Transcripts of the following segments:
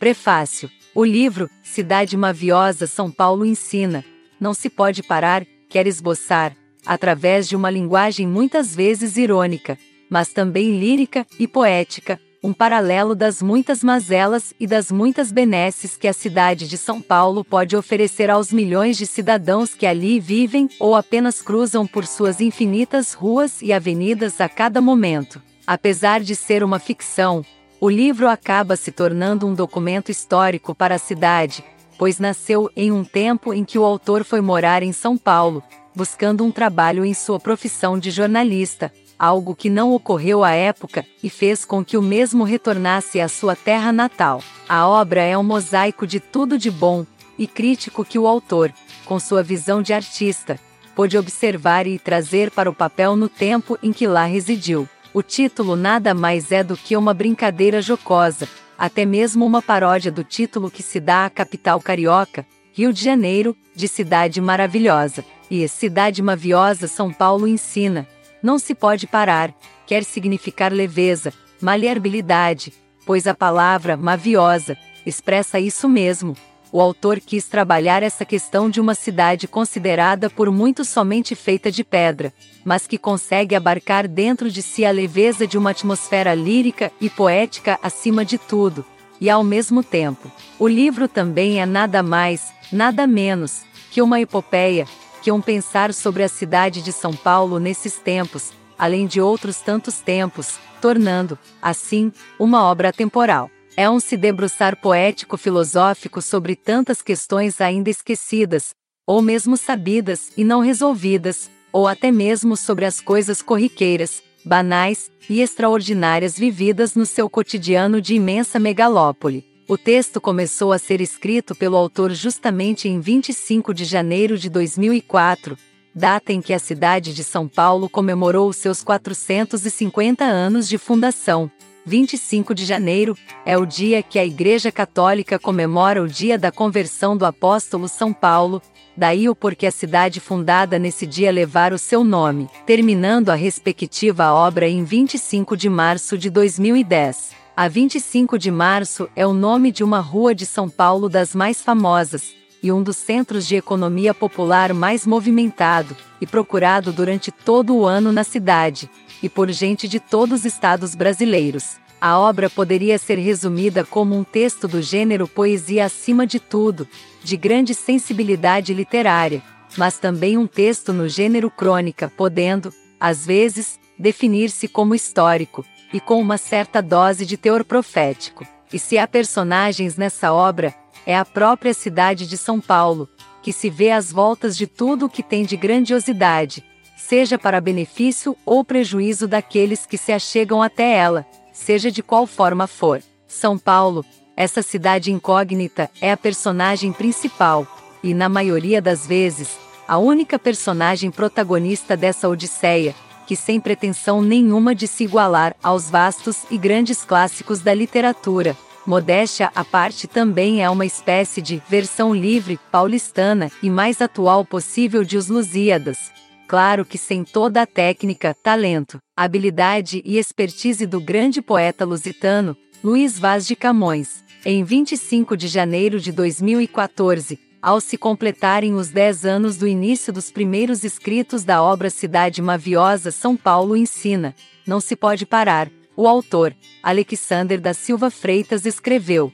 Prefácio. O livro, Cidade Maviosa São Paulo ensina, não se pode parar, quer esboçar, através de uma linguagem muitas vezes irônica, mas também lírica e poética, um paralelo das muitas mazelas e das muitas benesses que a cidade de São Paulo pode oferecer aos milhões de cidadãos que ali vivem ou apenas cruzam por suas infinitas ruas e avenidas a cada momento. Apesar de ser uma ficção, o livro acaba se tornando um documento histórico para a cidade, pois nasceu em um tempo em que o autor foi morar em São Paulo, buscando um trabalho em sua profissão de jornalista, algo que não ocorreu à época e fez com que o mesmo retornasse à sua terra natal. A obra é um mosaico de tudo de bom e crítico que o autor, com sua visão de artista, pôde observar e trazer para o papel no tempo em que lá residiu. O título nada mais é do que uma brincadeira jocosa, até mesmo uma paródia do título que se dá à capital carioca, Rio de Janeiro, de cidade maravilhosa, e cidade maviosa São Paulo ensina, não se pode parar, quer significar leveza, maleabilidade, pois a palavra maviosa expressa isso mesmo. O autor quis trabalhar essa questão de uma cidade considerada por muitos somente feita de pedra, mas que consegue abarcar dentro de si a leveza de uma atmosfera lírica e poética acima de tudo, e ao mesmo tempo. O livro também é nada mais, nada menos, que uma epopeia, que um pensar sobre a cidade de São Paulo nesses tempos, além de outros tantos tempos, tornando, assim, uma obra temporal. É um se debruçar poético-filosófico sobre tantas questões ainda esquecidas, ou mesmo sabidas e não resolvidas, ou até mesmo sobre as coisas corriqueiras, banais e extraordinárias vividas no seu cotidiano de imensa megalópole. O texto começou a ser escrito pelo autor justamente em 25 de janeiro de 2004, data em que a cidade de São Paulo comemorou seus 450 anos de fundação. 25 de janeiro é o dia que a Igreja Católica comemora o dia da conversão do apóstolo São Paulo, daí o porquê a cidade fundada nesse dia levar o seu nome, terminando a respectiva obra em 25 de março de 2010. A 25 de março é o nome de uma rua de São Paulo das mais famosas, e um dos centros de economia popular mais movimentado e procurado durante todo o ano na cidade, e por gente de todos os estados brasileiros. A obra poderia ser resumida como um texto do gênero poesia acima de tudo, de grande sensibilidade literária, mas também um texto no gênero crônica, podendo, às vezes, definir-se como histórico, e com uma certa dose de teor profético. E se há personagens nessa obra, é a própria cidade de São Paulo, que se vê às voltas de tudo o que tem de grandiosidade, seja para benefício ou prejuízo daqueles que se achegam até ela, seja de qual forma for. São Paulo, essa cidade incógnita, é a personagem principal, e na maioria das vezes, a única personagem protagonista dessa odisseia, que sem pretensão nenhuma de se igualar aos vastos e grandes clássicos da literatura. Modéstia à parte também é uma espécie de versão livre, paulistana e mais atual possível de Os Lusíadas. Claro que sem toda a técnica, talento, habilidade e expertise do grande poeta lusitano, Luiz Vaz de Camões. Em 25 de janeiro de 2014, ao se completarem os 10 anos do início dos primeiros escritos da obra Cidade Maviosa São Paulo ensina, não se pode parar. O autor, Alexander da Silva Freitas escreveu.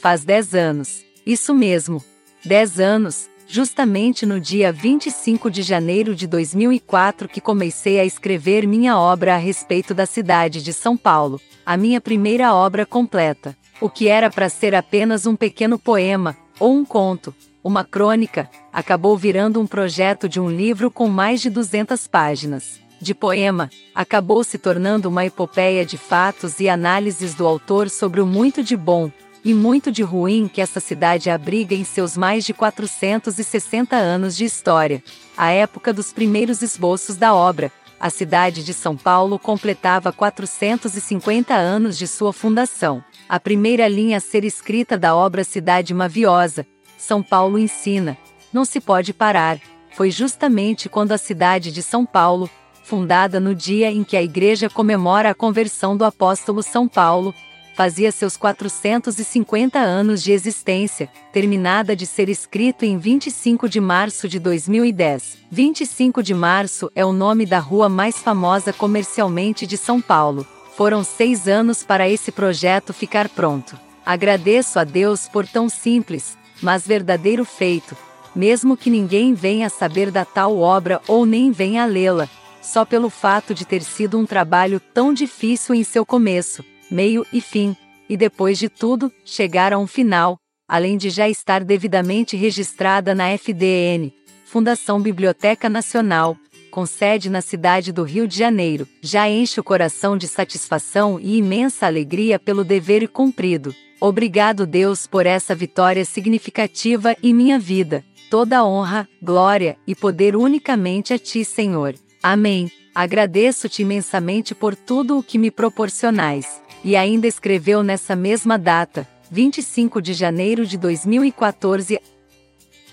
Faz 10 anos. Isso mesmo. 10 anos, justamente no dia 25 de janeiro de 2004 que comecei a escrever minha obra a respeito da cidade de São Paulo, a minha primeira obra completa. O que era para ser apenas um pequeno poema, ou um conto, uma crônica, acabou virando um projeto de um livro com mais de 200 páginas. De poema, acabou se tornando uma epopeia de fatos e análises do autor sobre o muito de bom e muito de ruim que essa cidade abriga em seus mais de 460 anos de história. A época dos primeiros esboços da obra, a cidade de São Paulo completava 450 anos de sua fundação. A primeira linha a ser escrita da obra Cidade Maviosa, são Paulo ensina: não se pode parar. Foi justamente quando a cidade de São Paulo, fundada no dia em que a igreja comemora a conversão do apóstolo São Paulo, fazia seus 450 anos de existência, terminada de ser escrito em 25 de março de 2010. 25 de março é o nome da rua mais famosa comercialmente de São Paulo. Foram seis anos para esse projeto ficar pronto. Agradeço a Deus por tão simples, mas verdadeiro feito, mesmo que ninguém venha saber da tal obra ou nem venha lê-la, só pelo fato de ter sido um trabalho tão difícil em seu começo meio e fim, e depois de tudo, chegar a um final, além de já estar devidamente registrada na FDN, Fundação Biblioteca Nacional, com sede na cidade do Rio de Janeiro, já enche o coração de satisfação e imensa alegria pelo dever cumprido. Obrigado, Deus, por essa vitória significativa em minha vida. Toda honra, glória e poder unicamente a Ti, Senhor. Amém. Agradeço-te imensamente por tudo o que me proporcionais. E ainda escreveu nessa mesma data, 25 de janeiro de 2014,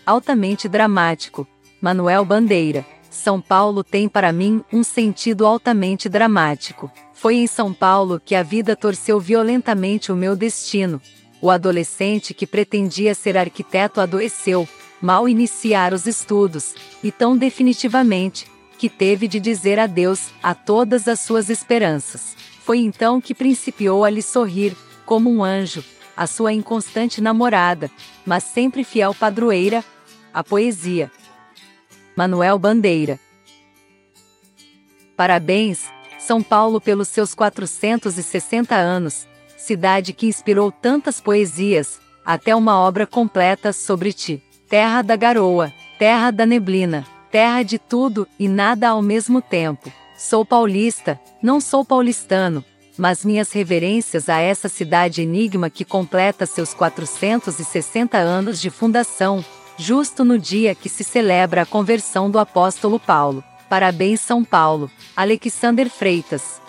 altamente dramático. Manuel Bandeira. São Paulo tem para mim um sentido altamente dramático. Foi em São Paulo que a vida torceu violentamente o meu destino. O adolescente que pretendia ser arquiteto adoeceu, mal iniciar os estudos, e tão definitivamente, que teve de dizer adeus a todas as suas esperanças. Foi então que principiou a lhe sorrir, como um anjo, a sua inconstante namorada, mas sempre fiel padroeira, a poesia. Manuel Bandeira. Parabéns, São Paulo, pelos seus 460 anos, cidade que inspirou tantas poesias, até uma obra completa sobre ti. Terra da garoa, terra da neblina, terra de tudo e nada ao mesmo tempo. Sou paulista, não sou paulistano, mas minhas reverências a essa cidade enigma que completa seus 460 anos de fundação, justo no dia que se celebra a conversão do apóstolo Paulo. Parabéns São Paulo. Alexander Freitas